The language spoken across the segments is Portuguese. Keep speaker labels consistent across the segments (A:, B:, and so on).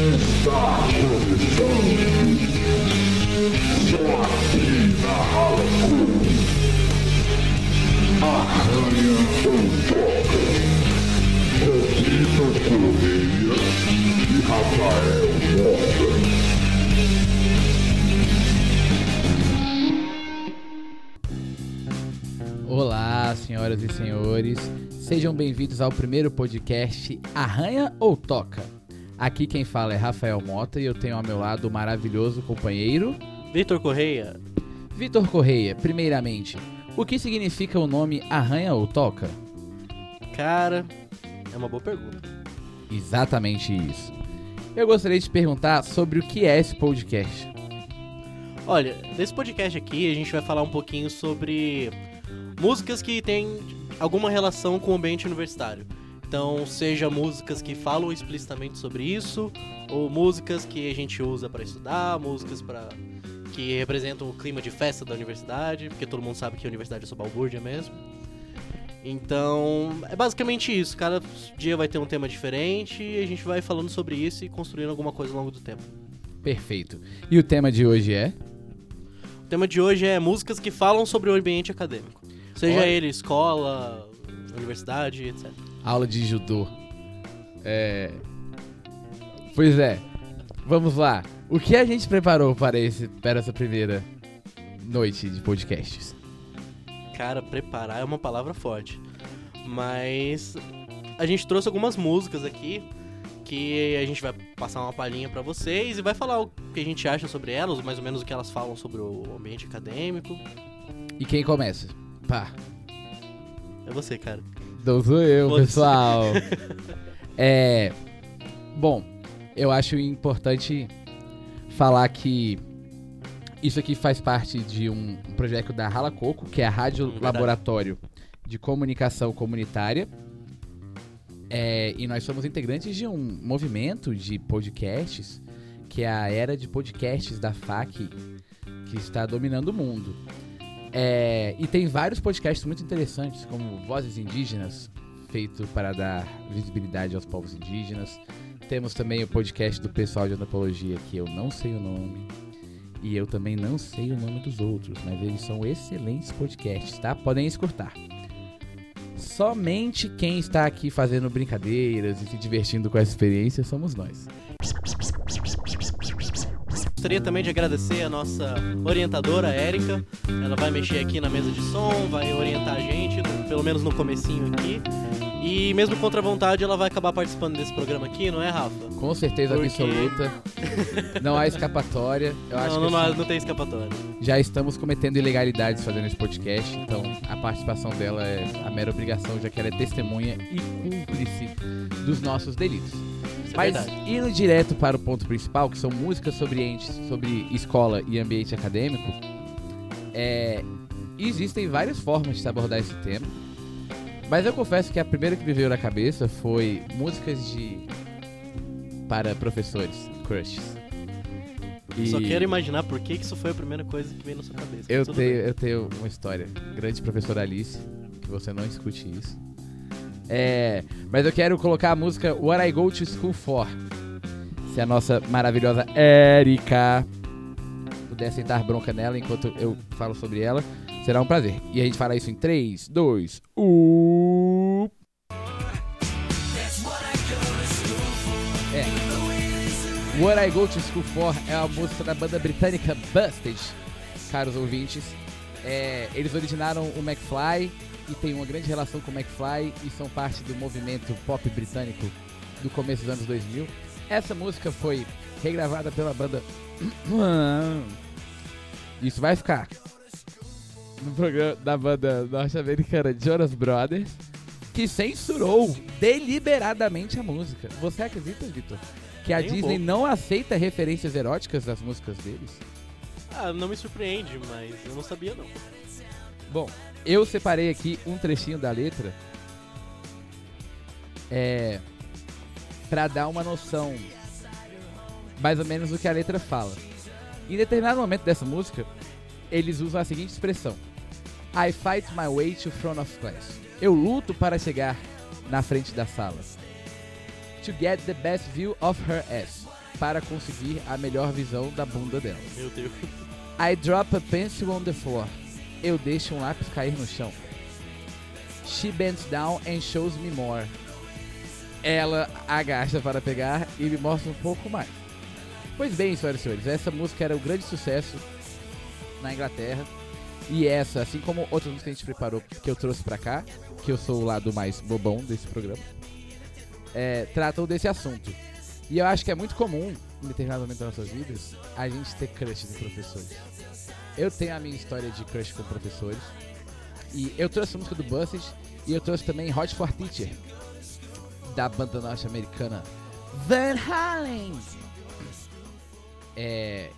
A: Está começando. Só aqui na Halacu. Arranha ou toca. Com Vitor Correia e Rafael Mota.
B: Olá, senhoras e senhores. Sejam bem-vindos ao primeiro podcast Arranha ou Toca. Aqui quem fala é Rafael Mota e eu tenho ao meu lado o maravilhoso companheiro
C: Vitor Correia,
B: Vitor Correia. Primeiramente, o que significa o nome Arranha ou Toca?
C: cara, é uma boa pergunta.
B: Exatamente isso. Eu gostaria de te perguntar sobre o que é esse podcast.
C: Olha, nesse podcast aqui a gente vai falar um pouquinho sobre músicas que têm alguma relação com o ambiente universitário. Então, seja músicas que falam explicitamente sobre isso, ou músicas que a gente usa para estudar, músicas para que representam o clima de festa da universidade, porque todo mundo sabe que a universidade é só balbúrdia mesmo. Então, é basicamente isso. Cada dia vai ter um tema diferente e a gente vai falando sobre isso e construindo alguma coisa ao longo do tempo.
B: Perfeito. E o tema de hoje é?
C: O tema de hoje é músicas que falam sobre o ambiente acadêmico. Seja
B: Olha.
C: ele escola, universidade, etc.
B: Aula de judô. É. Pois é. Vamos lá. O que a gente preparou para, esse, para essa primeira noite de podcasts?
C: Cara, preparar é uma palavra forte. Mas a gente trouxe algumas músicas aqui que a gente vai passar uma palhinha pra vocês e vai falar o que a gente acha sobre elas, mais ou menos o que elas falam sobre o ambiente acadêmico.
B: E quem começa? Pá.
C: É você, cara.
B: Não sou eu, pessoal. é. Bom, eu acho importante falar que isso aqui faz parte de um projeto da Rala Coco, que é a Rádio
C: verdade.
B: Laboratório de Comunicação Comunitária. É, e nós somos integrantes de um movimento de podcasts, que é a era de podcasts da FAC, que está dominando o mundo. É, e tem vários podcasts muito interessantes, como Vozes Indígenas, feito para dar visibilidade aos povos indígenas. Temos também o podcast do pessoal de antropologia, que eu não sei o nome. E eu também não sei o nome dos outros, mas eles são excelentes podcasts, tá? Podem escutar. Somente quem está aqui fazendo brincadeiras e se divertindo com essa experiência somos nós.
C: Gostaria também de agradecer a nossa orientadora, Érica. Ela vai mexer aqui na mesa de som, vai orientar a gente, pelo menos no comecinho aqui. E mesmo contra a vontade, ela vai acabar participando desse programa aqui, não é, Rafa?
B: Com certeza
C: Porque-
B: absoluta. Não há escapatória. Eu acho
C: não,
B: que
C: não,
B: assim,
C: não, não tem escapatória.
B: já estamos cometendo ilegalidades fazendo esse podcast, então a participação dela é a mera obrigação, já que ela é testemunha e cúmplice dos nossos delitos.
C: Isso é
B: Mas
C: verdade.
B: indo direto para o ponto principal, que são músicas sobre, entes, sobre escola e ambiente acadêmico, é, existem várias formas de se abordar esse tema. Mas eu confesso que a primeira que me veio na cabeça foi músicas de para professores, crushes. E
C: Só quero imaginar por que isso foi a primeira coisa que veio na sua cabeça.
B: eu tenho,
C: bem.
B: eu tenho uma história. Grande professora Alice, que você não escute isso. É, mas eu quero colocar a música What I Go to School For. Se a nossa maravilhosa Erika puder sentar bronca nela enquanto eu falo sobre ela, será um prazer. E a gente fala isso em 3, 2, 1. É. What I Go to School For é a música da banda britânica Busted, caros ouvintes. É, eles originaram o McFly e tem uma grande relação com o McFly e são parte do movimento pop britânico do começo dos anos 2000. Essa música foi regravada pela banda. Isso vai ficar no programa da banda norte-americana Jonas Brothers, que censurou deliberadamente a música. Você acredita, Vitor? Que a
C: Nem um
B: Disney
C: pouco.
B: não aceita referências eróticas das músicas deles?
C: Ah, não me surpreende, mas eu não sabia não.
B: Bom, eu separei aqui um trechinho da letra é, para dar uma noção mais ou menos do que a letra fala. Em determinado momento dessa música, eles usam a seguinte expressão: I fight my way to front of class. Eu luto para chegar na frente da sala. To get the best view of her ass. Para conseguir a melhor visão da bunda dela.
C: Meu Deus.
B: I drop a pencil on the floor. Eu deixo um lápis cair no chão. She bends down and shows me more. Ela agacha para pegar e me mostra um pouco mais. Pois bem, senhoras e senhores, essa música era um grande sucesso na Inglaterra. E essa, assim como outras músicas que a gente preparou, que eu trouxe pra cá, que eu sou o lado mais bobão desse programa, é, tratam desse assunto. E eu acho que é muito comum, em determinado momento das nossas vidas, a gente ter crush em professores. Eu tenho a minha história de crush com professores. E eu trouxe a música do Buses e eu trouxe também Hot for Teacher, da banda norte-americana Van Halen. É,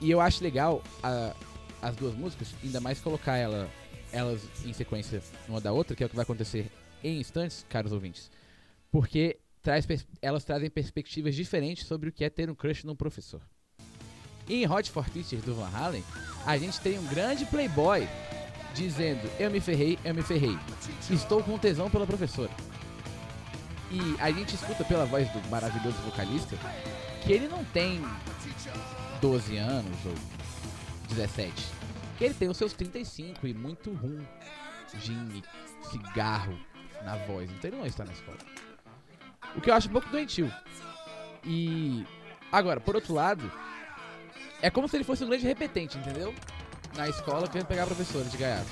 B: e eu acho legal a- as duas músicas, ainda mais colocar ela, elas em sequência uma da outra, que é o que vai acontecer em instantes, caros ouvintes. Porque traz elas trazem perspectivas diferentes sobre o que é ter um crush num professor. Em Hot for Teacher do Van Halen, a gente tem um grande playboy dizendo: Eu me ferrei, eu me ferrei. Estou com tesão pela professora. E a gente escuta pela voz do maravilhoso vocalista que ele não tem 12 anos ou 17. Que ele tem os seus 35 e muito rum, gin e cigarro na voz. Então ele não está na escola. O que eu acho um pouco doentio. E. Agora, por outro lado, é como se ele fosse um grande repetente, entendeu? Na escola querendo pegar a professora de gaiato.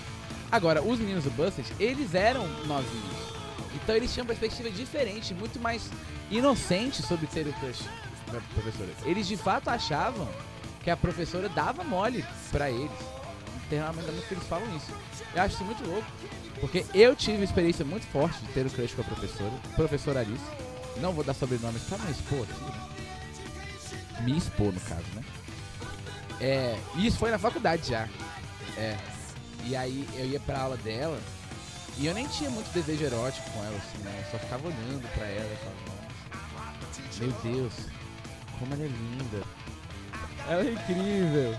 B: Agora, os meninos do Busted, eles eram novinhos. Então eles tinham uma perspectiva diferente, muito mais inocente sobre ter o crush da professora. Eles de fato achavam que a professora dava mole pra eles. Música que eles falam isso. Eu acho isso muito louco. Porque eu tive uma experiência muito forte de ter o crush com a professora, professora Alice. Não vou dar sobrenome pra não expor aqui, né? Me expor, no caso, né? É, isso foi na faculdade já. É. E aí eu ia pra aula dela e eu nem tinha muito desejo erótico com ela, assim, né? Eu só ficava olhando pra ela e falava, nossa, meu Deus, como ela é linda. Ela é incrível.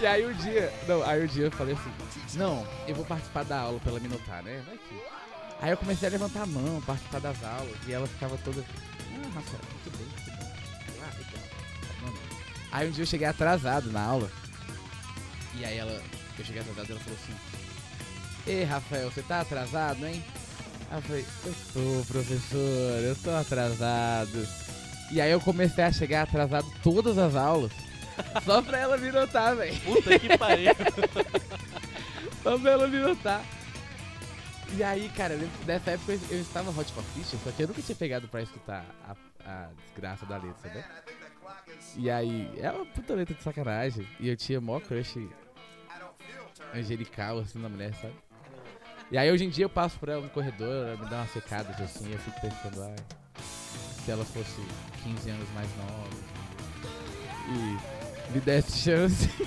B: E aí um dia, não, aí um dia eu falei assim, não, eu vou participar da aula pra ela me notar, né? Vai que. Aí eu comecei a levantar a mão, participar das aulas, e ela ficava toda. Ah, Rafael, muito bem, muito bem. Ah. Mano. Aí um dia eu cheguei atrasado na aula. E aí ela. Eu cheguei atrasado e ela falou assim. Ei, Rafael, você tá atrasado, hein? Aí eu falei, eu tô, professor, eu tô atrasado. E aí eu comecei a chegar atrasado todas as aulas. Só pra ela me notar, velho.
C: Puta que pariu.
B: Só pra ela me notar. E aí, cara, nessa época eu, estava Hot for só que eu nunca tinha pegado pra escutar a, a desgraça da letra, né? E aí, é uma puta letra de sacanagem. E eu tinha mó crush angelical, assim, na mulher, sabe? E aí, hoje em dia, eu passo por ela no corredor, ela me dá umas secadas, assim, e eu fico pensando, ai, se ela fosse 15 anos mais nova e me desse chance.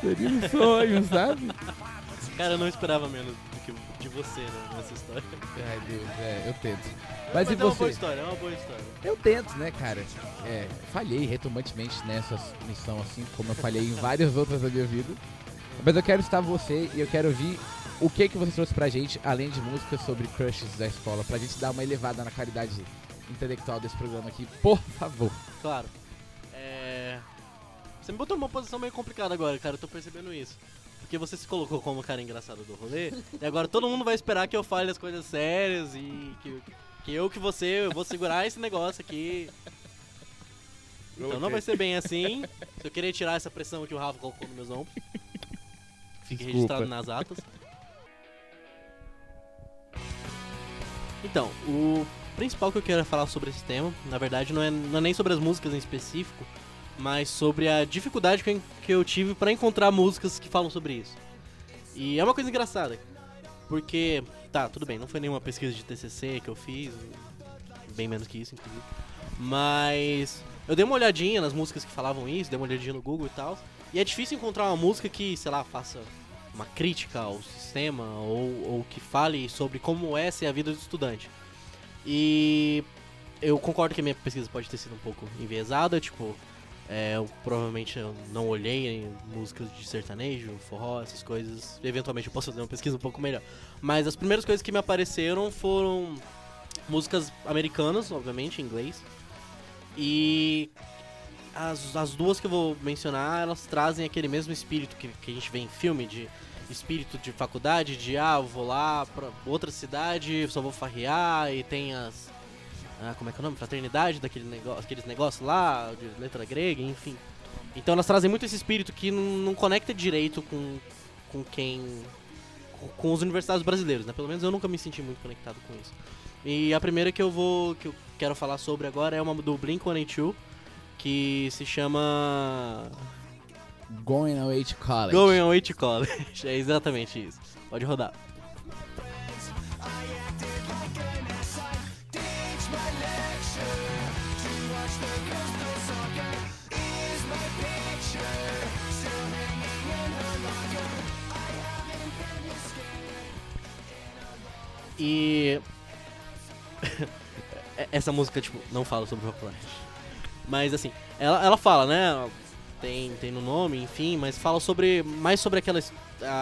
B: Seria um sonho, sabe?
C: Cara, eu não esperava menos do que de você, né, nessa história.
B: Ai, Deus, é, eu tento. Mas, e
C: é uma boa
B: você?
C: história, é uma boa história.
B: Eu tento, né, cara? É, falhei retumbantemente nessa missão, assim como eu falhei em várias outras da minha vida. Mas eu quero estar você e eu quero ouvir o que que você trouxe pra gente, além de músicas sobre crushes da escola, pra gente dar uma elevada na qualidade intelectual desse programa aqui, por favor.
C: Claro. É. Você me botou numa posição meio complicada agora, cara, eu tô percebendo isso. Porque você se colocou como o cara engraçado do rolê, e agora todo mundo vai esperar que eu fale as coisas sérias e que, que eu que você, eu vou segurar esse negócio aqui. Então não vai ser bem assim. Se eu querer tirar essa pressão que o Rafa colocou nos meus ombros, fique registrado nas atas. Então, o principal que eu quero falar sobre esse tema, na verdade, não é, não é nem sobre as músicas em específico, mas sobre a dificuldade que eu, que eu tive para encontrar músicas que falam sobre isso. E é uma coisa engraçada, porque, tá, tudo bem, não foi nenhuma pesquisa de TCC que eu fiz, bem menos que isso, inclusive, mas eu dei uma olhadinha nas músicas que falavam isso, dei uma olhadinha no Google e tal, e é difícil encontrar uma música que, sei lá, faça uma crítica ao sistema ou, ou que fale sobre como é ser a vida do estudante. E eu concordo que a minha pesquisa pode ter sido um pouco enviesada, tipo, é, eu provavelmente não olhei em músicas de sertanejo, forró, essas coisas. Eventualmente eu posso fazer uma pesquisa um pouco melhor. Mas as primeiras coisas que me apareceram foram músicas americanas, obviamente, em inglês. E as, as duas que eu vou mencionar, elas trazem aquele mesmo espírito que, que a gente vê em filme, de espírito de faculdade, de ah, vou lá pra outra cidade, só vou farrear, e tem as. Ah, como é que é o nome? Fraternidade, daquele negócio, aqueles negócios lá, de letra grega, enfim. Então elas trazem muito esse espírito que não, conecta direito com, com quem. com- com os universitários brasileiros, né? Pelo menos eu nunca me senti muito conectado com isso. E a primeira que eu vou. que eu quero falar sobre agora é uma do Blink-182, que se chama.
B: Going away to college.
C: Going Away to College. É exatamente isso. Pode rodar. E essa música tipo não fala sobre o Rockland. Mas assim, ela, ela fala, né? Tem, tem no nome, enfim, mas fala sobre mais sobre aquela,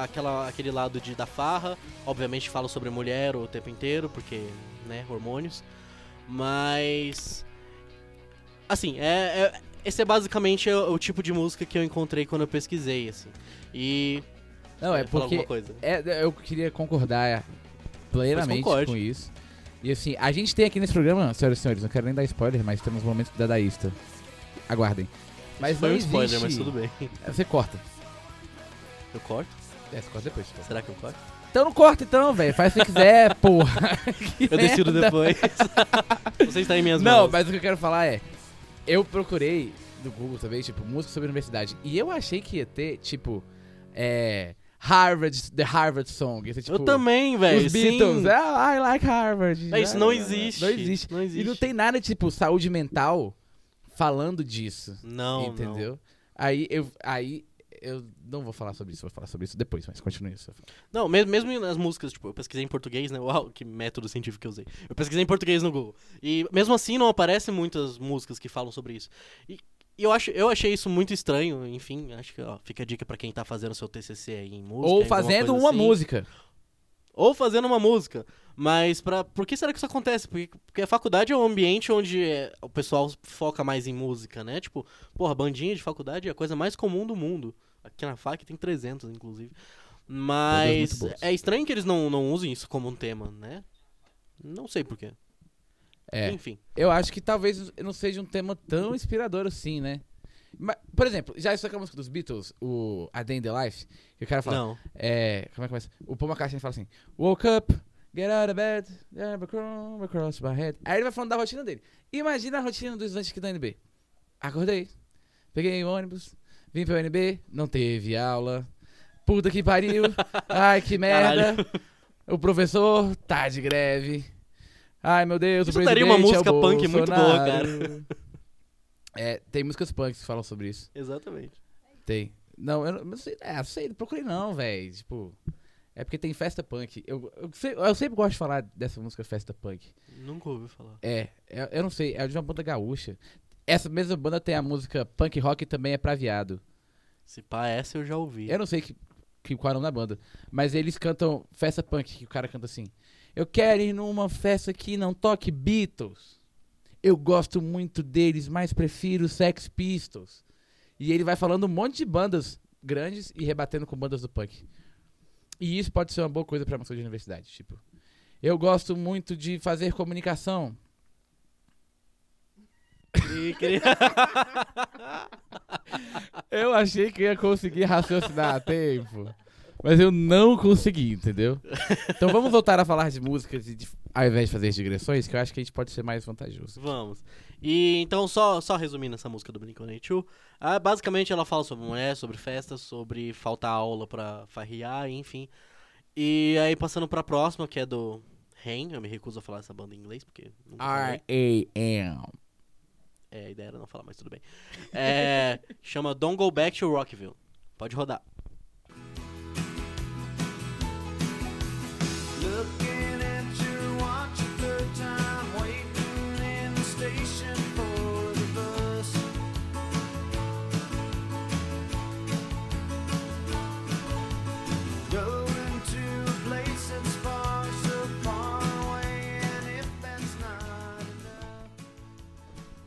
C: aquela aquele lado de da farra. Obviamente fala sobre mulher o tempo inteiro, porque, né, hormônios. Mas assim, é, é- esse é basicamente o, o tipo de música que eu encontrei quando eu pesquisei, assim. E
B: Não, é porque
C: alguma coisa?
B: é, eu queria concordar plenamente com isso. E assim, a gente tem aqui nesse programa, senhoras e senhores, não quero nem dar spoiler, mas temos momentos dadaísta. Aguardem. Mas
C: foi
B: não
C: um spoiler,
B: existe-
C: mas tudo bem.
B: Você corta.
C: Eu corto?
B: É, você corta depois.
C: Será que eu corto?
B: Então não corta então, velho. Faz se você quiser, porra. Que
C: Eu decido depois. Você está em minhas
B: Não,
C: mãos.
B: mas o que eu quero falar é. Eu procurei no Google também, tipo, música sobre universidade. E eu achei que ia ter, tipo, é. Harvard, The Harvard Song. Esse, tipo,
C: eu também, velho.
B: Os Beatles. Ah, I like Harvard.
C: É, isso não
B: Ah,
C: existe.
B: Não existe.
C: Não existe.
B: E não tem nada, tipo, saúde mental falando disso.
C: Não,
B: entendeu? Aí eu. Aí. Eu não vou falar sobre isso, vou falar sobre isso depois, mas continue isso.
C: Não, mesmo, mesmo nas músicas, tipo, eu pesquisei em português, né? Uau, que método científico que eu usei. Eu pesquisei em português no Google. E mesmo assim não aparecem muitas músicas que falam sobre isso. E, e eu, acho, eu achei isso muito estranho, enfim, acho que ó, fica a dica pra quem tá fazendo seu TCC aí em música.
B: Ou fazendo uma
C: assim.
B: música.
C: Ou fazendo uma música. Mas pra, por que será que isso acontece? Porque, porque a faculdade é um ambiente onde é, o pessoal foca mais em música, né? Tipo, porra, bandinha de faculdade é a coisa mais comum do mundo. Aqui na FAC tem 300, inclusive. Mas
B: boas.
C: é estranho que eles não, não usem isso como um tema, né? Não sei porquê.
B: É.
C: Enfim.
B: Eu acho que talvez não seja um tema tão inspirador assim, né? Mas, por exemplo, já isso aqui é a música dos Beatles, o A Day in the Life, que o cara fala.
C: Não.
B: É. Como é que começa? O Paul McCartney fala assim: Woke up, get out of bed, across my head. Aí ele vai falando da rotina dele. Imagina a rotina dos estudantes aqui da UNB. Acordei, peguei o ônibus, vim pra UNB, não teve aula. Puta que pariu. Ai, que merda. O professor tá de greve. Ai, meu Deus,
C: Isso
B: o
C: daria uma
B: é
C: música punk muito boa, cara.
B: É, tem músicas punks que falam sobre isso.
C: Exatamente.
B: Tem. Não, eu não, sei, é, não sei, não procurei não, velho. Tipo, é porque tem festa punk. Eu, eu, sei- eu sempre gosto de falar dessa música festa punk.
C: Nunca ouvi falar.
B: É, é, eu não sei, é de uma banda gaúcha. Essa mesma banda tem a música punk rock também é pra viado.
C: Se pá, essa eu já ouvi.
B: Eu não sei que, que, qual é o nome da banda, mas eles cantam festa punk, que o cara canta assim. Eu quero ir numa festa que não toque Beatles. Eu gosto muito deles, mas prefiro Sex Pistols. E ele vai falando um monte de bandas grandes e rebatendo com bandas do punk. E isso pode ser uma boa coisa pra música de universidade, tipo. Eu gosto muito de fazer comunicação. Eu achei que ia conseguir raciocinar a tempo. Mas eu não consegui, entendeu? Então vamos voltar a falar de músicas e de- ao invés de fazer digressões, que eu acho que a gente pode ser mais vantajoso.
C: Vamos. E então, só, só resumindo essa música do Blink-182, ah, basicamente ela fala sobre mulher, sobre festa, sobre faltar aula pra farriar, enfim. E aí passando pra próxima, que é do Rain, eu me recuso a falar essa banda em inglês, porque.
B: R-A-M.
C: É, a ideia era não falar, mas tudo bem. É, chama Don't Go Back to Rockville. Pode rodar.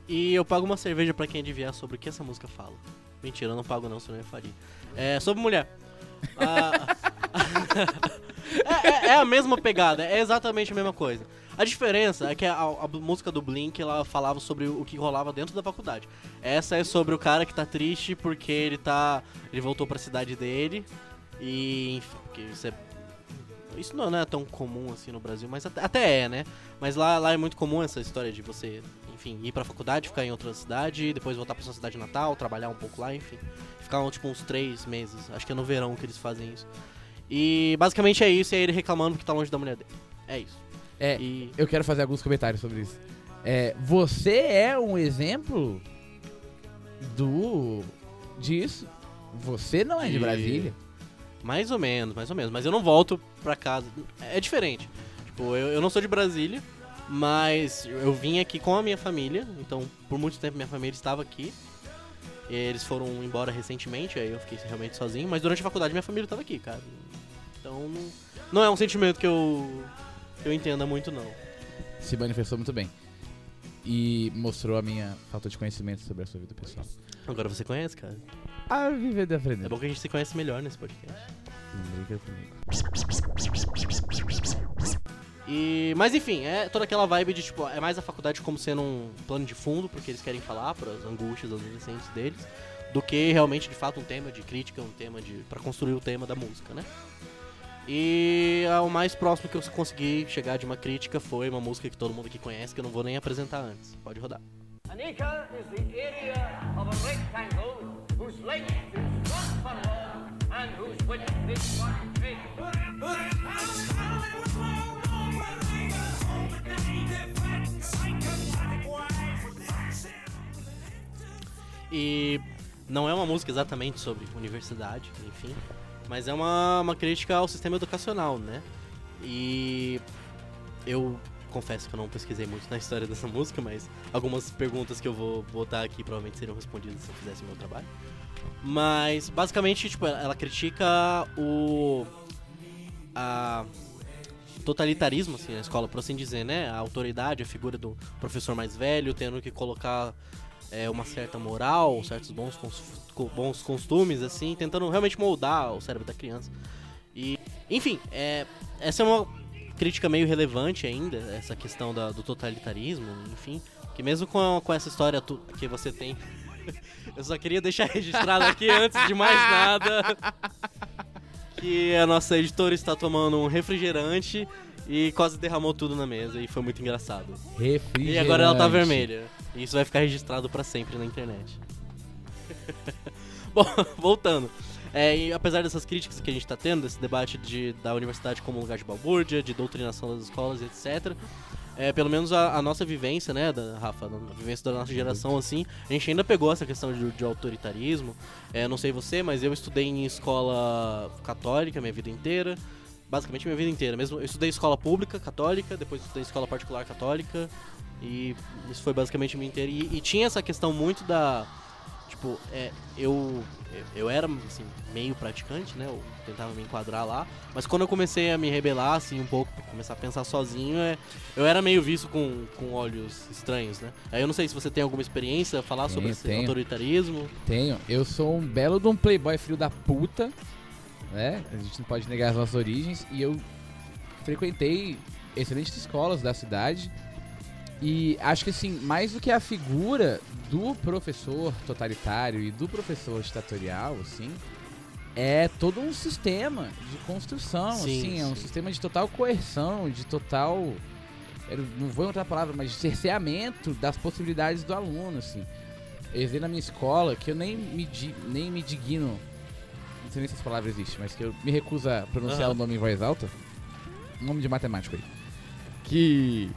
C: E eu pago uma cerveja pra quem adivinhar sobre o que essa música fala. Mentira, eu não pago não, senão eu faria. É sobre mulher. Ah, é, é- é a mesma pegada, é exatamente a mesma coisa. A diferença é que a, a música do Blink ela falava sobre o que rolava dentro da faculdade. Essa é sobre o cara que tá triste porque ele tá. ele voltou pra cidade dele. E enfim, porque isso é. Isso não é tão comum assim no Brasil, mas até, até é, né? Mas lá, lá é muito comum essa história de você, enfim, ir pra faculdade, ficar em outra cidade, depois voltar pra sua cidade natal, trabalhar um pouco lá, enfim. Ficar tipo uns três meses. Acho que é no verão que eles fazem isso. E basicamente é isso, aí ele reclamando que tá longe da mulher dele. É isso.
B: É,
C: E.
B: eu quero fazer alguns comentários sobre isso. É, você é um exemplo do disso. Você não é de
C: De-
B: Brasília.
C: Mais ou menos, mais ou menos. Mas eu não volto pra casa. É diferente. Tipo, eu, eu não sou de Brasília, mas eu vim aqui com a minha família. Então, por muito tempo, minha família estava aqui. Eles foram embora recentemente, aí eu fiquei realmente sozinho. Mas durante a faculdade, minha família estava aqui, cara. Então, não, não é um sentimento que eu, que eu entenda muito, não.
B: Se manifestou muito bem. E mostrou a minha falta de conhecimento sobre a sua vida pessoal.
C: Agora você conhece, cara.
B: A viver de aprender.
C: É bom que a gente se conhece melhor nesse podcast.
B: Não brinca comigo.
C: E, mas enfim, é toda aquela vibe de tipo, é mais a faculdade como sendo um plano de fundo, porque eles querem falar para as angústias adolescentes deles, do que realmente de fato um tema de crítica, um tema de para construir o tema da música, né? E o mais próximo que eu consegui chegar de uma crítica foi uma música que todo mundo aqui conhece, que eu não vou nem apresentar antes. Pode rodar.
D: An acre is the area of a.
C: E não é uma música exatamente sobre universidade, enfim, mas é uma, uma crítica ao sistema educacional, né? E eu confesso que eu não pesquisei muito na história dessa música, mas algumas perguntas que eu vou botar aqui provavelmente seriam respondidas se eu fizesse o meu trabalho. Mas basicamente, tipo, ela critica o a totalitarismo assim na escola, por assim dizer, né? A autoridade, a figura do professor mais velho tendo que colocar é, uma certa moral, certos bons, bons costumes, assim, tentando realmente moldar o cérebro da criança. E, enfim, é, essa é uma crítica meio relevante ainda, essa questão da- do totalitarismo, enfim, que mesmo com, com essa história que você tem, eu só queria deixar registrado aqui antes de mais nada que a nossa editora está tomando um refrigerante e quase derramou tudo na mesa e foi muito engraçado.
B: Refrigerante.
C: E agora ela tá vermelha. E isso vai ficar registrado pra sempre na internet. Bom, voltando. É, e apesar dessas críticas que a gente tá tendo, desse debate de, da universidade como lugar de balbúrdia, de doutrinação das escolas, etc. É, pelo menos a, a nossa vivência, né, da, Rafa, a vivência da nossa geração, assim, a gente ainda pegou essa questão de, de autoritarismo. É, não sei você, mas eu estudei em escola católica minha vida inteira. Basicamente minha vida inteira. Mesmo, eu estudei em escola pública, católica, depois estudei em escola particular católica. E isso foi basicamente a minha inteira. E, e tinha essa questão muito da. Tipo, é, eu, eu era assim, meio praticante, né? Eu tentava me enquadrar lá. Mas quando eu comecei a me rebelar, assim, um pouco, começar a pensar sozinho, é, eu era meio visto com, com olhos estranhos, né? Aí eu não sei se você tem alguma experiência a falar sobre
B: Tenho,
C: esse
B: tenho.
C: autoritarismo.
B: Tenho. Eu sou um belo de um playboy filho da puta, né? A gente não pode negar as nossas origens. E eu frequentei excelentes escolas da cidade. E acho que assim, mais do que a figura do professor totalitário e do professor ditatorial, assim, é todo um sistema de construção,
C: Sim,
B: assim, é um
C: sim.
B: sistema de total coerção, de total. Não vou encontrar a palavra, mas de cerceamento das possibilidades do aluno, assim. Eu usei na minha escola que eu nem me, di- nem me digno. Não sei nem se essa palavra existe, mas que eu me recuso a pronunciar
C: Aham.
B: o nome em voz alta. Nome de matemático aí. Que.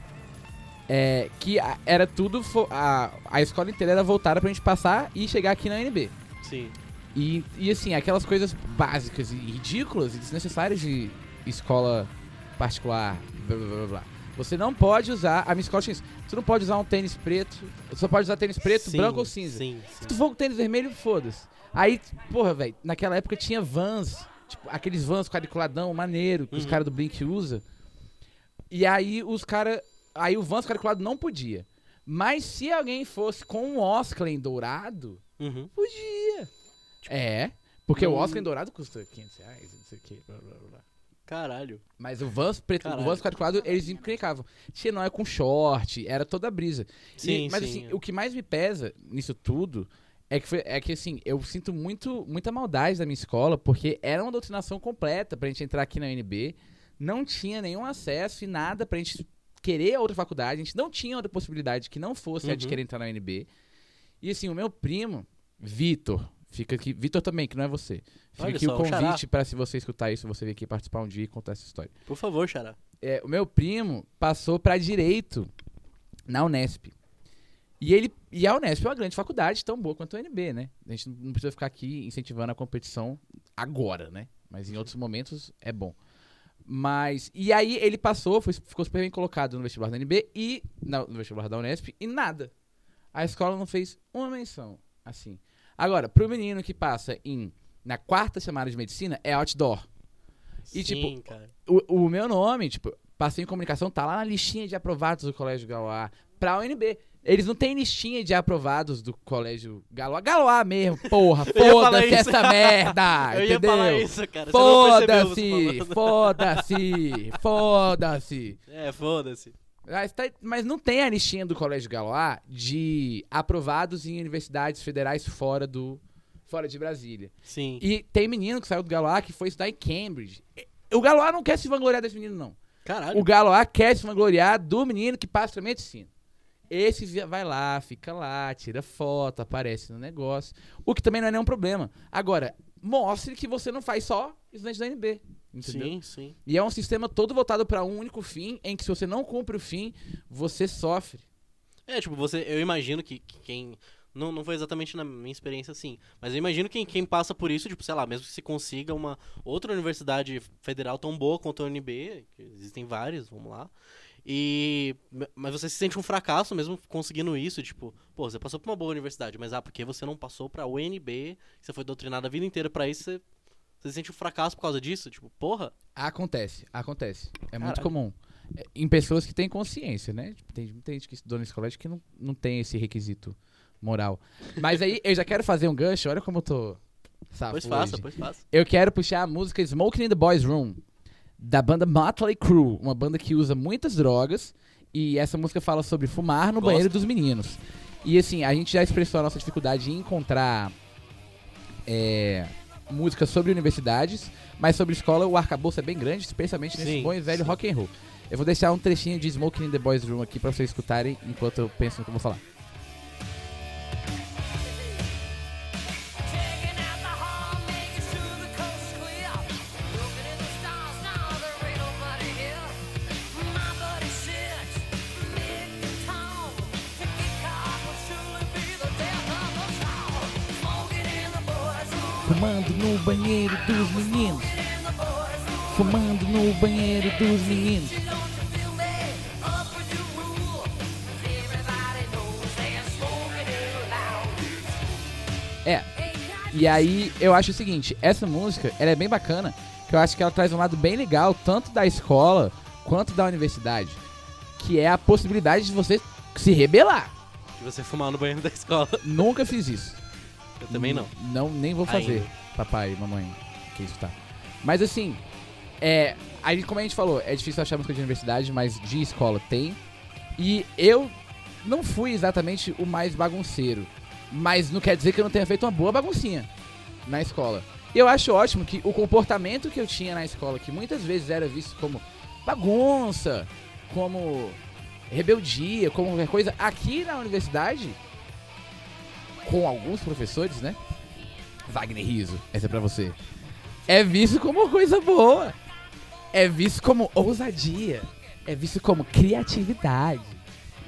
B: É, que a- era tudo. fo- A, a escola inteira era voltada pra gente passar e chegar aqui na NB.
C: Sim.
B: E, e assim, aquelas coisas básicas e ridículas e desnecessárias de escola particular, blá blá blá blá. Você não pode usar. A minha escola tinha isso. Você não pode usar um tênis preto. Você só pode usar tênis preto,
C: Sim,
B: branco ou cinza.
C: Sim,
B: Se
C: sim.
B: tu for com tênis vermelho, foda-se. Aí, porra, velho, naquela época tinha vans, tipo, aqueles vans quadriculadão maneiro que os
C: Uhum.
B: caras do Blink usam. E aí os caras. Aí o vans quadriculado não podia. Mas se alguém fosse com um Oscar em dourado,
C: Uhum.
B: podia. É, porque o
C: Hum.
B: Oscar em dourado custa 500 reais, não sei o que, blá, blá, blá.
C: Caralho.
B: Mas o Vans preto, o. Vans quadriculado, eles encrencavam. Tinha não é com short, era toda a brisa. E-
C: Sim,
B: mas
C: sim.
B: assim, o que mais me pesa nisso tudo é que, foi- é que assim, eu sinto muito, muita maldade da minha escola, porque era uma doutrinação completa pra gente entrar aqui na UNB. Não tinha nenhum acesso e nada pra gente querer a outra faculdade. A gente não tinha outra possibilidade que não fosse a de
C: Uhum.
B: querer entrar na UNB. E assim, o meu primo, Vitor, fica aqui. Vitor também, que não é você. Fica
C: Olha
B: aqui
C: só,
B: o convite pra se você escutar isso, você vir aqui participar um dia e contar essa história.
C: Por favor, Xará.
B: É, o meu primo passou pra direito na Unesp. E ele e a Unesp é uma grande faculdade, tão boa quanto a UNB, né? A gente não precisa ficar aqui incentivando a competição agora, né? Mas em outros momentos é bom. Mas e aí ele passou, foi- ficou super bem colocado no vestibular da UNB e na- no vestibular da Unesp e nada. A escola não fez uma menção, assim. Agora, pro menino que passa em na quarta chamada de medicina é outdoor. E,
C: Sim,
B: tipo,
C: cara.
B: O, o meu nome, tipo, passei em comunicação, tá lá na listinha de aprovados do Colégio Galoá pra UNB. Eles não têm listinha de aprovados do Colégio Galoá. Galoá mesmo, porra.
C: Ia
B: Foda-se essa merda,
C: Eu ia
B: entendeu?
C: falar isso, cara.
B: Foda-se, foda-se, foda-se.
C: É, foda-se.
B: Mas, tá- mas não tem a listinha do Colégio Galoá de aprovados em universidades federais fora do fora de Brasília.
C: Sim.
B: E tem menino que saiu do Galoá que foi estudar em Cambridge. O Galoá não quer se vangloriar desse menino, não.
C: Caralho.
B: O Galoá quer se vangloriar do menino que passa pra medicina. Esse vai lá, fica lá, tira foto, aparece no negócio. O que também não é nenhum problema. Agora, mostre que você não faz só estudante da NB. Entendeu?
C: Sim, sim.
B: E é um sistema todo voltado pra um único fim, em que se você não cumpre o fim, você sofre.
C: É, tipo, você, eu imagino que, que quem. Não, não foi exatamente na minha experiência assim. Mas eu imagino que quem passa por isso, tipo, sei lá, mesmo que se consiga uma outra universidade federal tão boa quanto a UNB, que existem várias, vamos lá. E. Mas você se sente um fracasso mesmo conseguindo isso, tipo, pô, você passou por uma boa universidade, mas ah, porque você não passou pra UNB, você foi doutrinado a vida inteira pra isso, você, você sente um fracasso por causa disso? Tipo, porra.
B: Acontece, acontece. É muito
C: Caralho.
B: comum. É, Em pessoas que têm consciência, né? Tipo, tem muita gente que estudou nesse colégio que não, não tem esse requisito moral. Mas aí eu já quero fazer um gancho, olha como eu tô. Safo
C: Pois faça,
B: hoje.
C: pois faça.
B: Eu quero puxar a música Smoking in the Boys Room, da banda Motley Crue, uma banda que usa muitas drogas, e essa música fala sobre fumar no
C: Gosto.
B: banheiro dos meninos. E assim, a gente já expressou a nossa dificuldade em encontrar é, músicas sobre universidades, mas sobre escola o arcabouço é bem grande, especialmente nesse
C: Sim,
B: bom e velho
C: sim.
B: rock and roll. Eu vou deixar um trechinho de Smoking in the Boys Room aqui pra vocês escutarem enquanto eu penso no que eu vou falar. Fumando no banheiro dos meninos, fumando no banheiro dos meninos. É, E aí, eu acho o seguinte, essa música, ela é bem bacana, que eu acho que ela traz um lado bem legal, tanto da escola quanto da universidade, que é a possibilidade de você se rebelar.
C: De você fumar no banheiro da escola.
B: Nunca fiz isso.
C: Eu também não.
B: Não, nem vou fazer,
C: Ainda.
B: papai e mamãe, que isso tá. Mas assim, é, aí como a gente falou, é difícil achar música de universidade, mas de escola tem. E eu não fui exatamente o mais bagunceiro, mas não quer dizer que eu não tenha feito uma boa baguncinha na escola. E eu acho ótimo que o comportamento que eu tinha na escola, que muitas vezes era visto como bagunça, como rebeldia, como qualquer coisa, aqui na universidade, com alguns professores, né? Wagner Riso, essa é pra você. É visto como coisa boa. É visto como ousadia. É visto como criatividade.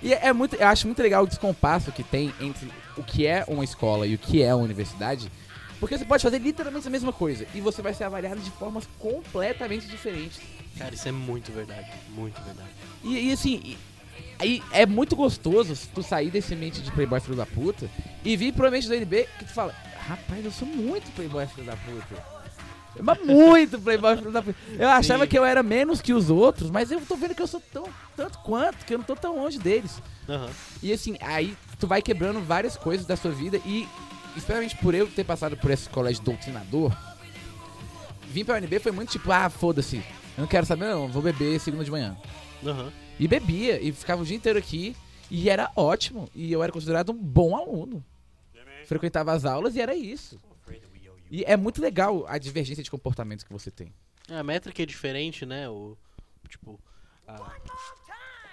B: E é muito, eu acho muito legal o descompasso que tem entre o que é uma escola e o que é uma universidade. Porque você pode fazer literalmente a mesma coisa e você vai ser avaliado de formas completamente diferentes.
C: Cara, isso é muito verdade. Muito verdade.
B: E, e assim, aí é muito gostoso tu sair desse ambiente de playboy filho da puta e vir pro ambiente do NB que tu fala, rapaz, eu sou muito playboy filho da puta. Mas muito playboy filho da puta. Eu achava
C: Sim.
B: que eu era menos que os outros, mas eu tô vendo que eu sou tão tanto quanto, que eu não tô tão longe deles.
C: Aham.
B: E assim, aí tu vai quebrando várias coisas da sua vida e, especialmente por eu ter passado por esse colégio doutrinador, vim pra UNB foi muito tipo, ah, foda-se, eu não quero saber não, vou beber segunda de manhã.
C: Aham.
B: E bebia, e ficava o dia inteiro aqui, e era ótimo, e eu era considerado um bom aluno. Frequentava as aulas e era isso. E é muito legal a divergência de comportamentos que você tem.
C: É, a métrica é diferente, né? O, tipo, a-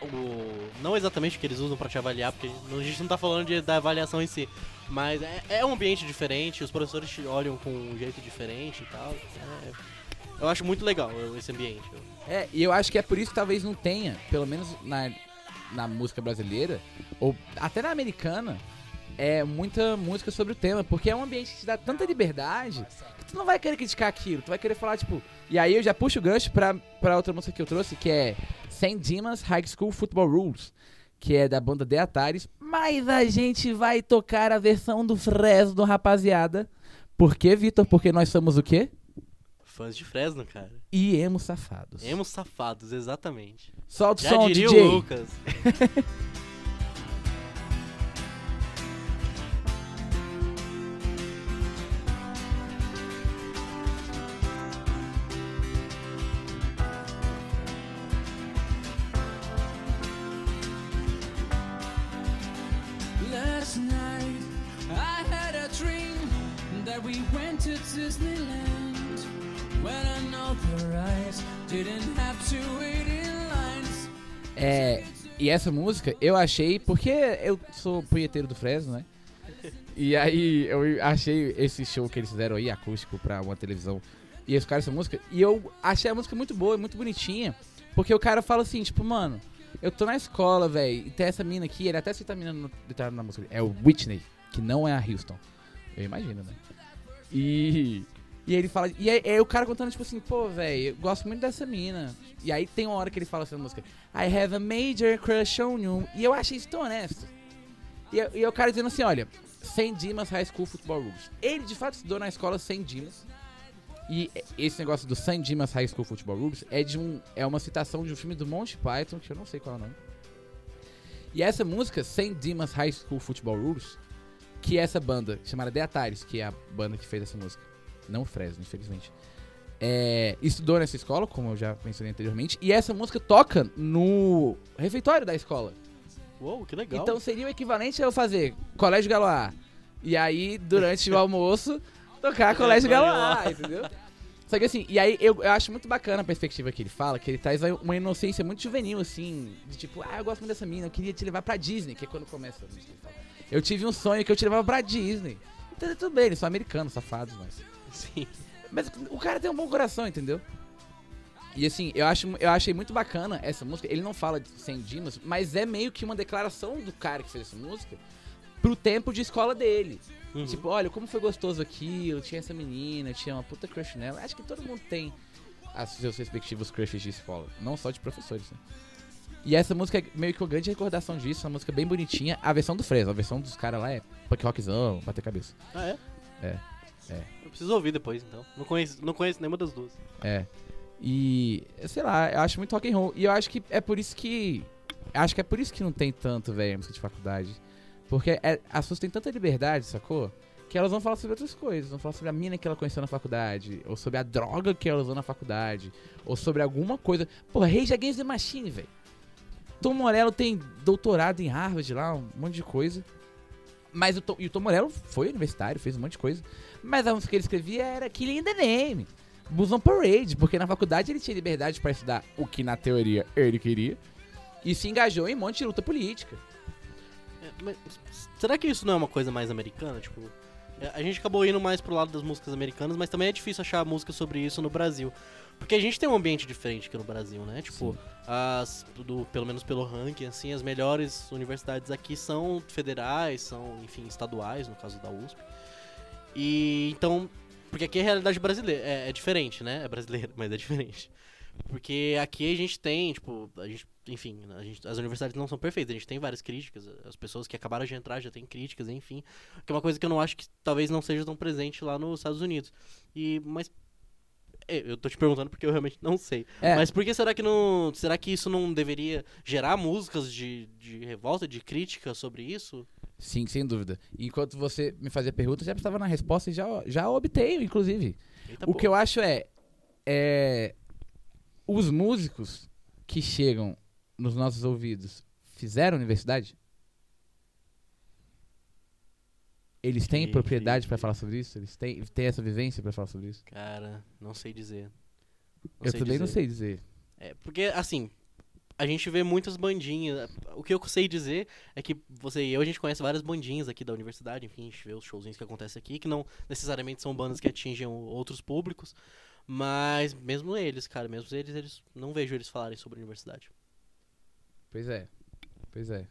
C: o, não exatamente o que eles usam pra te avaliar, porque a gente não tá falando de- da avaliação em si, mas é, é um ambiente diferente, os professores te olham com um jeito diferente e tal. é- eu acho muito legal esse ambiente.
B: É, e eu acho que é por isso que talvez não tenha, pelo menos na, na música brasileira, ou até na americana, é muita música sobre o tema, porque é um ambiente que te dá tanta liberdade que tu não vai querer criticar aquilo, tu vai querer falar, tipo. E aí eu já puxo o gancho pra, pra outra música que eu trouxe, que é St. Dimas High School Football Rules, que é da banda The Ataris, mas a gente vai tocar a versão do Fresno, rapaziada. Por quê, Vitor? Porque nós somos o quê?
C: Fãs de Fresno, cara.
B: E emos safados.
C: Emos safados, exatamente.
B: Solta o
C: Já
B: som,
C: diria
B: DJ.
C: o Lucas.
B: e essa música eu achei, porque eu sou punheteiro do Fresno, né? E aí eu achei esse show que eles fizeram aí, acústico, pra uma televisão. E eles tocaram essa música. E eu achei a música muito boa, muito bonitinha. Porque o cara fala assim, tipo, mano, eu tô na escola, velho, e tem essa mina aqui, ele até cita a mina no, na música. É o Whitney, que não é a Houston. Eu imagino, né? E. E ele fala. E aí, aí o cara contando, tipo assim, pô, velho, gosto muito dessa mina. E aí tem uma hora que ele fala essa música. I have a major crush on you. E eu achei isso tão honesto. E, e o cara dizendo assim, olha, St. Dimas High School Football Rules. Ele de fato estudou na escola St. Dimas. E esse negócio do St. Dimas High School Football Rules é de um é uma citação de um filme do Monty Python, que eu não sei qual é o nome. E essa música, St. Dimas High School Football Rules, que é essa banda chamada The Ataris, que é a banda que fez essa música. Não o Fresno, infelizmente. É, estudou nessa escola, como eu já mencionei anteriormente, e essa música toca no refeitório da escola.
C: Uou, que legal.
B: Então seria o equivalente a eu fazer Colégio Galoá. E aí, durante o almoço, tocar Colégio Galoá, entendeu? Só que assim, e aí eu, eu acho muito bacana a perspectiva que ele fala, que ele traz uma inocência muito juvenil, assim, de tipo, ah, eu gosto muito dessa mina, eu queria te levar pra Disney, que é quando começa a música. Eu tive um sonho que eu te levava pra Disney. Então tudo bem, eles são americanos, safados, mas.
C: Sim.
B: Mas o cara tem um bom coração, entendeu? E assim, eu, acho, eu achei muito bacana essa música. Ele não fala de sem Dimas, mas é meio que uma declaração do cara que fez essa música pro tempo de escola dele.
C: Uhum.
B: Tipo, olha, como foi gostoso aqui, eu tinha essa menina, eu tinha uma puta crush nela. Acho que todo mundo tem seus respectivos crushes de escola, não só de professores, né? E essa música é meio que uma grande recordação disso, uma música bem bonitinha. A versão do Fresno, a versão dos caras lá é punk rockzão, bater cabeça.
C: Ah, é?
B: É, é.
C: Eu preciso ouvir depois, então. Não conheço, não conheço nenhuma das duas.
B: É. E, sei lá, eu acho muito rock and roll. E eu acho que é por isso que. Acho que é por isso que não tem tanto, velho, música de faculdade. Porque é- as pessoas têm tanta liberdade, sacou? Que elas vão falar sobre outras coisas. Vão falar sobre a mina que ela conheceu na faculdade. Ou sobre a droga que ela usou na faculdade. Ou sobre alguma coisa. Porra, Rage Against the Machine, velho. Tom Morello tem doutorado em Harvard lá, um monte de coisa. Mas o Tom, o Tom Morello foi universitário, fez um monte de coisa. Mas a música que ele escrevia era Killing in the Name. On Parade, porque na faculdade ele tinha liberdade pra estudar o que na teoria ele queria. E se engajou em um monte de luta política.
C: É, mas será que isso não é uma coisa mais americana? Tipo, é, a gente acabou indo mais pro lado das músicas americanas, mas também é difícil achar música sobre isso no Brasil. Porque a gente tem um ambiente diferente aqui no Brasil, né? Tipo, as, do, pelo menos pelo ranking, assim, as melhores universidades aqui são federais, são, enfim, estaduais, no caso da USP. E então, porque aqui é a realidade brasileira, é, é diferente, né? É brasileira, mas é diferente. Porque aqui a gente tem, tipo, a gente, enfim, a gente, as universidades não são perfeitas, a gente tem várias críticas, as pessoas que acabaram de entrar já têm críticas, enfim. Que é uma coisa que eu não acho que talvez não seja tão presente lá nos Estados Unidos. E, mas Eu tô te perguntando porque eu realmente não sei.
B: É.
C: Mas por que será que não. Será que isso não deveria gerar músicas de, de revolta, de crítica sobre isso?
B: Sim, sem dúvida. Enquanto você me fazia perguntas, já estava na resposta e já, já obtenho, inclusive.
C: Eita,
B: o que eu acho é, é. Os músicos que chegam nos nossos ouvidos fizeram universidade? Eles têm
C: Sim,
B: propriedade para falar sobre isso? Eles têm, têm essa vivência para falar sobre isso?
C: Cara, não sei dizer. Não
B: eu
C: sei
B: também não
C: dizer.
B: sei dizer.
C: É, porque, assim, a gente vê muitas bandinhas. O que eu sei dizer é que você e eu, a gente conhece várias bandinhas aqui da universidade, enfim, a gente vê os showzinhos que acontecem aqui, que não necessariamente são bandas que atingem outros públicos, mas mesmo eles, cara, mesmo eles, eles não vejo eles falarem sobre a universidade.
B: Pois é. Pois é.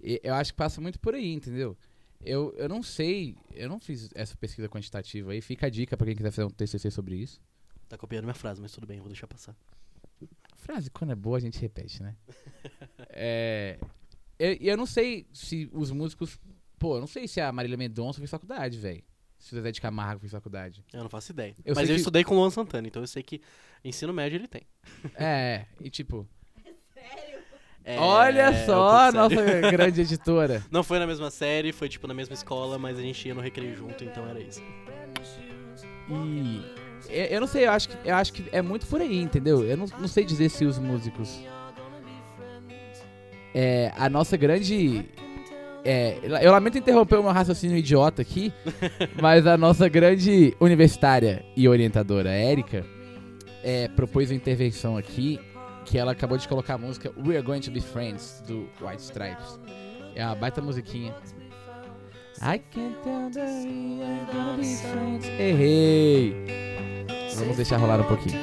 B: E eu acho que passa muito por aí, entendeu? Eu, eu não sei, eu não fiz essa pesquisa quantitativa aí. Fica a dica pra quem quiser fazer um TCC sobre isso.
C: Tá copiando minha frase, mas tudo bem, eu vou deixar passar.
B: A frase, quando é boa, a gente repete, né? é. Eu, eu não sei se os músicos. Pô, eu não sei se a Marília Mendonça fez faculdade, velho. Se o Zezé de Camargo fez faculdade.
C: Eu não faço ideia.
B: Eu
C: mas eu
B: que-
C: estudei com o Luan Santana, então eu sei que ensino médio ele tem.
B: É, e tipo.
C: É,
B: olha
C: é
B: só a
C: pouco
B: nossa grande editora.
C: Não foi na mesma série, foi tipo na mesma escola, mas a gente ia no recreio junto, então era isso.
B: E. Eu, eu não sei, eu acho, que, eu acho que é muito por aí, entendeu? Eu não, não sei dizer se os músicos. É. A nossa grande. É, eu lamento interromper o meu raciocínio idiota aqui, mas a nossa grande universitária e orientadora, Érica, é, propôs uma intervenção aqui que ela acabou de colocar a música We're Going to Be Friends, do White Stripes. É uma baita musiquinha. I can't tell that we are gonna be friends. Errei! Vamos deixar rolar um pouquinho.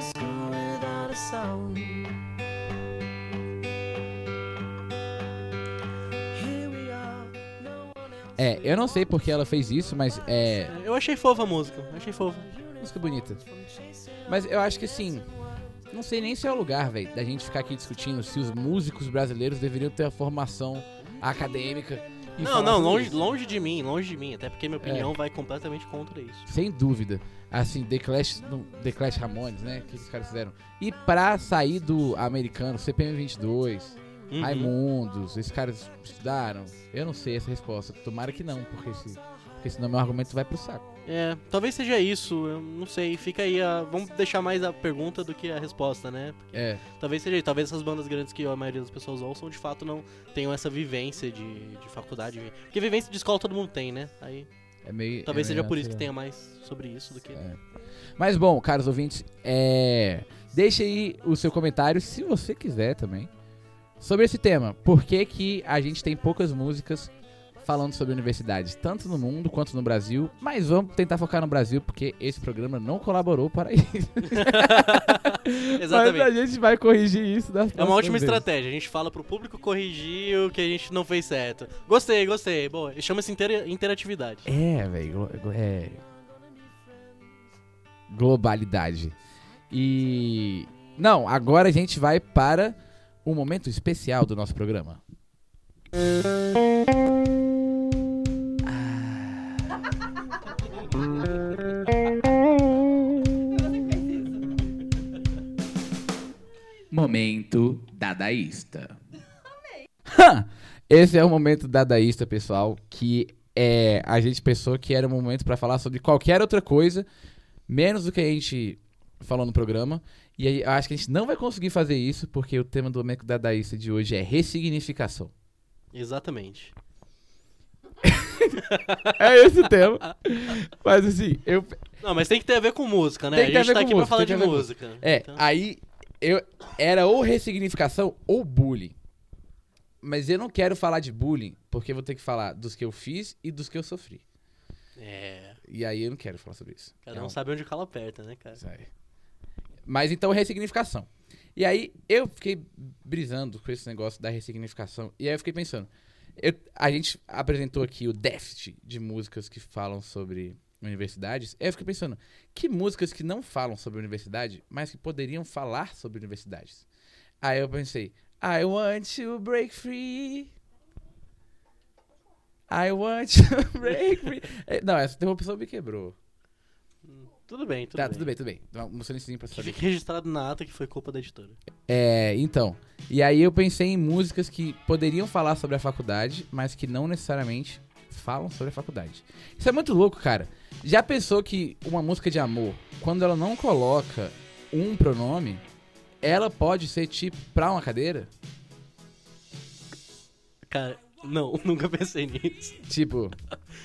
B: É, eu não sei porque ela fez isso, mas é.
C: Eu achei fofa a música, eu achei fofa.
B: Música bonita. Mas eu acho que assim. Não sei nem se é o lugar, velho, da gente ficar aqui discutindo se os músicos brasileiros deveriam ter a formação acadêmica.
C: Não, não, longe,
B: isso.
C: longe de mim, longe de mim, até porque minha opinião vai completamente contra isso.
B: Sem dúvida. Assim, The Clash, The Clash Ramones, né? O que esses caras fizeram? E pra sair do americano, CPM 22,
C: Uhum.
B: Raimundos, esses caras estudaram? Eu não sei essa resposta. Tomara que não, porque, se, porque senão meu argumento vai pro saco.
C: É, talvez seja isso, eu não sei, fica aí a... Vamos deixar mais a pergunta do que a resposta, né? Porque
B: É,
C: talvez seja isso, talvez essas bandas grandes que a maioria das pessoas ouçam, de fato, não tenham essa vivência de, de faculdade. Porque vivência de escola todo mundo tem, né? Aí
B: é meio.
C: talvez
B: é
C: seja
B: meio
C: por isso que tenha mais sobre isso do que...
B: É. Mas bom, caros ouvintes, é... deixe aí o seu comentário, se você quiser também, sobre esse tema. Por que, que a gente tem poucas músicas falando sobre universidades, tanto no mundo quanto no Brasil? Mas vamos tentar focar no Brasil, porque esse programa não colaborou para isso. Mas a
C: Exatamente.
B: gente vai corrigir isso. Das
C: É uma ótima
B: vezes.
C: estratégia. A gente fala pro público corrigir o que a gente não fez certo. Gostei, gostei. Boa. Chama-se intera- interatividade.
B: É, velho. É. Globalidade. E. Não, agora a gente vai para um momento especial do nosso programa. Momento dadaísta. Ha! Esse é o momento dadaísta, pessoal, que é a gente pensou que era um momento pra falar sobre qualquer outra coisa, menos do que a gente falou no programa. E aí, eu acho que a gente não vai conseguir fazer isso, porque o tema do momento dadaísta de hoje é ressignificação.
C: Exatamente.
B: É esse o tema. Mas assim, eu.
C: Não, mas tem que ter a ver com música, né?
B: Tem que ter
C: a gente
B: ver
C: tá
B: com
C: aqui pra
B: música,
C: falar
B: tem
C: de
B: que ter a ver com
C: música.
B: É,
C: Então-
B: aí eu era ou ressignificação ou bullying. Mas eu não quero falar de bullying, porque eu vou ter que falar dos que eu fiz e dos que eu sofri.
C: É.
B: E aí eu não quero falar sobre isso.
C: Cada
B: É
C: um sabe onde o calo aperta, né, cara?
B: Isso aí. Mas então, ressignificação. E aí, eu fiquei brisando com esse negócio da ressignificação. E aí eu fiquei pensando. eu- a gente apresentou aqui o déficit de músicas que falam sobre universidades. Eu fiquei pensando, que músicas que não falam sobre universidade, mas que poderiam falar sobre universidades? Aí eu pensei, I want to break free. I want to break free. É, Não, essa interrupção me quebrou.
C: Tudo bem, tudo
B: tá,
C: bem.
B: tudo bem, tudo bem. Um silencinho pra saber.
C: fique registrado na ata que foi culpa da editora.
B: É, então. E aí eu pensei em músicas que poderiam falar sobre a faculdade, mas que não necessariamente falam sobre a faculdade. Isso é muito louco, cara. Já pensou que uma música de amor, quando ela não coloca um pronome, ela pode ser tipo pra uma cadeira?
C: Cara, não, nunca pensei nisso.
B: Tipo,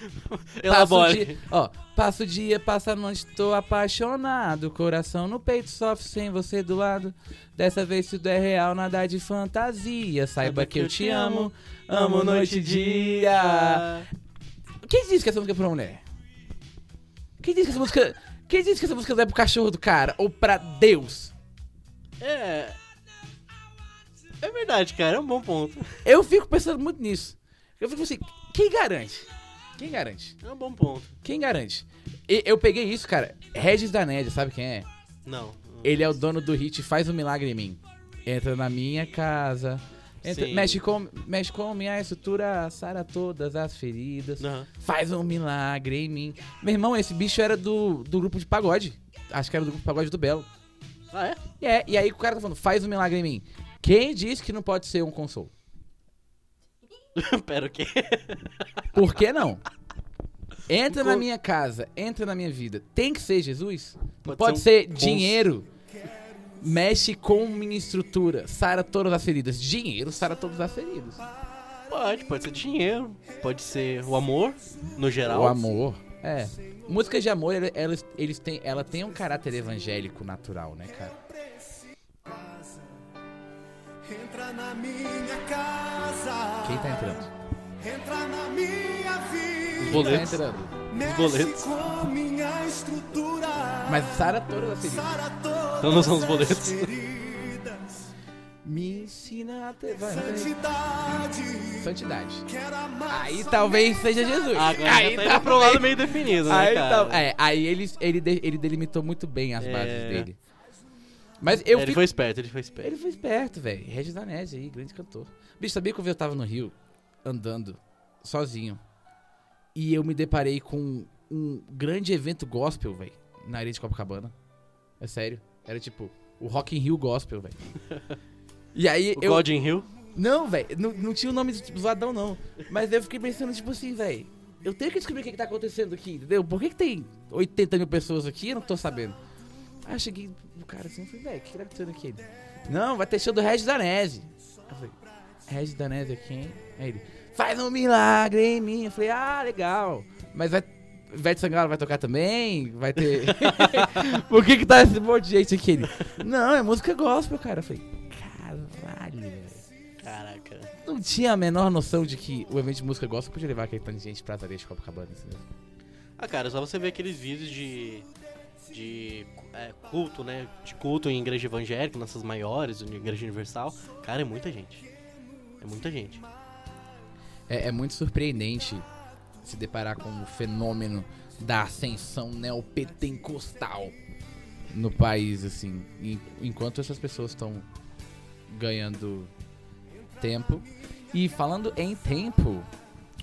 B: Passo
C: Elabore.
B: dia, ó, passo o dia, passa a noite, tô apaixonado. Coração no peito, sofre sem você do lado. Dessa vez tudo é real, nada de fantasia. Saiba que eu te amo, amo noite e dia. Quem disse que essa música é pra mulher? Quem disse que essa música. Quem disse que essa música é pro cachorro do cara? Ou pra Deus?
C: É. É verdade, cara, é um bom ponto.
B: Eu fico pensando muito nisso. Eu fico assim, quem garante? Quem garante?
C: É um bom ponto.
B: Quem garante? E- eu peguei isso, cara. Regis Daned, sabe quem é?
C: Não.
B: Ele é o dono do hit Faz um Milagre em Mim. Entra na minha casa. entra-
C: Sim.
B: mexe, com, mexe com minha estrutura, sara todas as feridas.
C: Aham.
B: Faz um milagre em mim. Meu irmão, esse bicho era do, do grupo de pagode. Acho que era do grupo de pagode do Belo.
C: Ah, é?
B: E, é, e aí o cara tá falando, faz um milagre em mim. Quem disse que não pode ser um consolo?
C: Pera, o quê?
B: Por que não? Entra na minha casa, entra na minha vida. Tem que ser Jesus? Não
C: Pode
B: pode
C: ser
B: ser,
C: um cons-
B: dinheiro. Mexe com minha estrutura. Sara todas as feridas. Dinheiro sara todas as feridas.
C: Pode, pode ser dinheiro, pode ser o amor, no geral.
B: O amor. É. Músicas de amor, elas, eles têm, ela tem um caráter evangélico natural, né, cara?
E: Entra na minha casa.
B: Quem tá entrando?
E: Entra na minha vida.
C: Boletos.
B: tá entrando?
E: Mexe
C: boletos.
E: com minha estrutura.
B: Mas sara todas as feridas.
C: Então não são os
E: as
C: boletos.
B: Me ensina a ter vai, vai.
E: Santidade.
B: Santidade. Aí talvez seja Jesus.
C: Agora
B: aí
C: tá indo pro lado meio definido, né,
B: Aí,
C: cara?
B: tá- é, aí ele, ele, ele delimitou muito bem as
C: É.
B: bases dele. Mas eu
C: ele
B: fico...
C: foi esperto, ele foi esperto.
B: Ele foi esperto, velho. Regis Danese aí, grande cantor. Bicho, sabia que eu tava no Rio, andando, sozinho. E eu me deparei com um grande evento gospel, velho, na areia de Copacabana. É sério. Era tipo, o Rock in Rio Gospel, velho. E aí
C: O
B: eu...
C: God in Hill?
B: Não, velho, não, não tinha o nome zoadão, não. Mas eu fiquei pensando, tipo assim, velho, eu tenho que descobrir o que, que tá acontecendo aqui, entendeu? Por que, que tem 80 mil pessoas aqui eu não tô sabendo? Aí eu cheguei no cara assim, eu falei, velho, o que, que tá acontecendo aqui? Ele, não, vai ter show do Regis Danese. Eu falei, Regis Danese é quem? Aí ele, faz um milagre em mim. Eu falei, ah, legal. Mas vai. Ivete Sangalo vai tocar também? Vai ter. Por que que tá esse monte de gente aqui? Ele, não, é música gospel, cara. Eu falei, caralho, velho.
C: Caraca.
B: Não tinha a menor noção de que o evento de música gospel podia levar aquele tanto de gente pra areia de Copacabana. entendeu?
C: Ah, cara, só você ver aqueles vídeos de. De é, culto, né? De culto em igreja evangélica, nessas maiores, em igreja universal. Cara, é muita gente. É muita gente.
B: É, é muito surpreendente se deparar com o fenômeno da ascensão neopentecostal no país, assim. en- Enquanto essas pessoas estão ganhando tempo. E falando em tempo,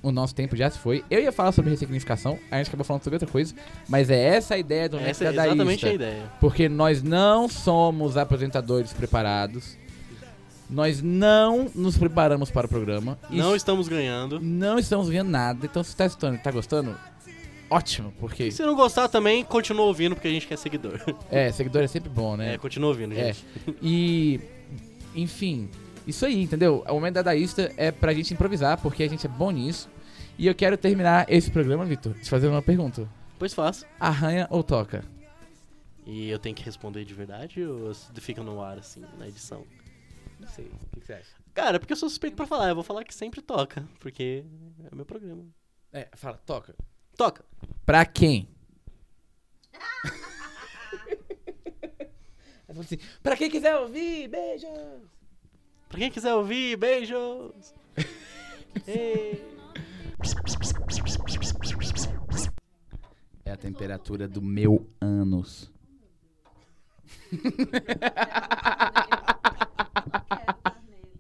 B: o nosso tempo já se foi. Eu ia falar sobre ressignificação, a gente acabou falando sobre outra coisa, mas é essa a ideia do
C: Essa é exatamente a ideia.
B: Porque nós não somos apresentadores preparados. Nós não nos preparamos para o programa.
C: Não estamos ganhando.
B: não estamos vendo nada. Então, se tá escutando e tá gostando, ótimo. Porque,
C: Se não gostar também, continua ouvindo, porque a gente quer seguidor.
B: é, seguidor é sempre bom,
C: É,
B: né?
C: continua ouvindo,
B: É.
C: gente.
B: E, enfim, isso aí, entendeu? O momento dadaísta é pra gente improvisar, porque a gente é bom nisso. E eu quero terminar esse programa, Vitor, te fazendo uma pergunta.
C: Pois faço.
B: Arranha ou toca?
C: E eu tenho que responder de verdade ou fica no ar, assim, na edição?
B: Não sei. O que, que você acha?
C: Cara, porque eu sou suspeito pra falar. Eu vou falar que sempre toca, porque é meu programa.
B: É, fala, toca.
C: Toca.
B: Pra quem? Assim, pra quem quiser ouvir, beijo!
C: Pra quem quiser ouvir, beijos! Ei.
B: É a temperatura do meu ânus.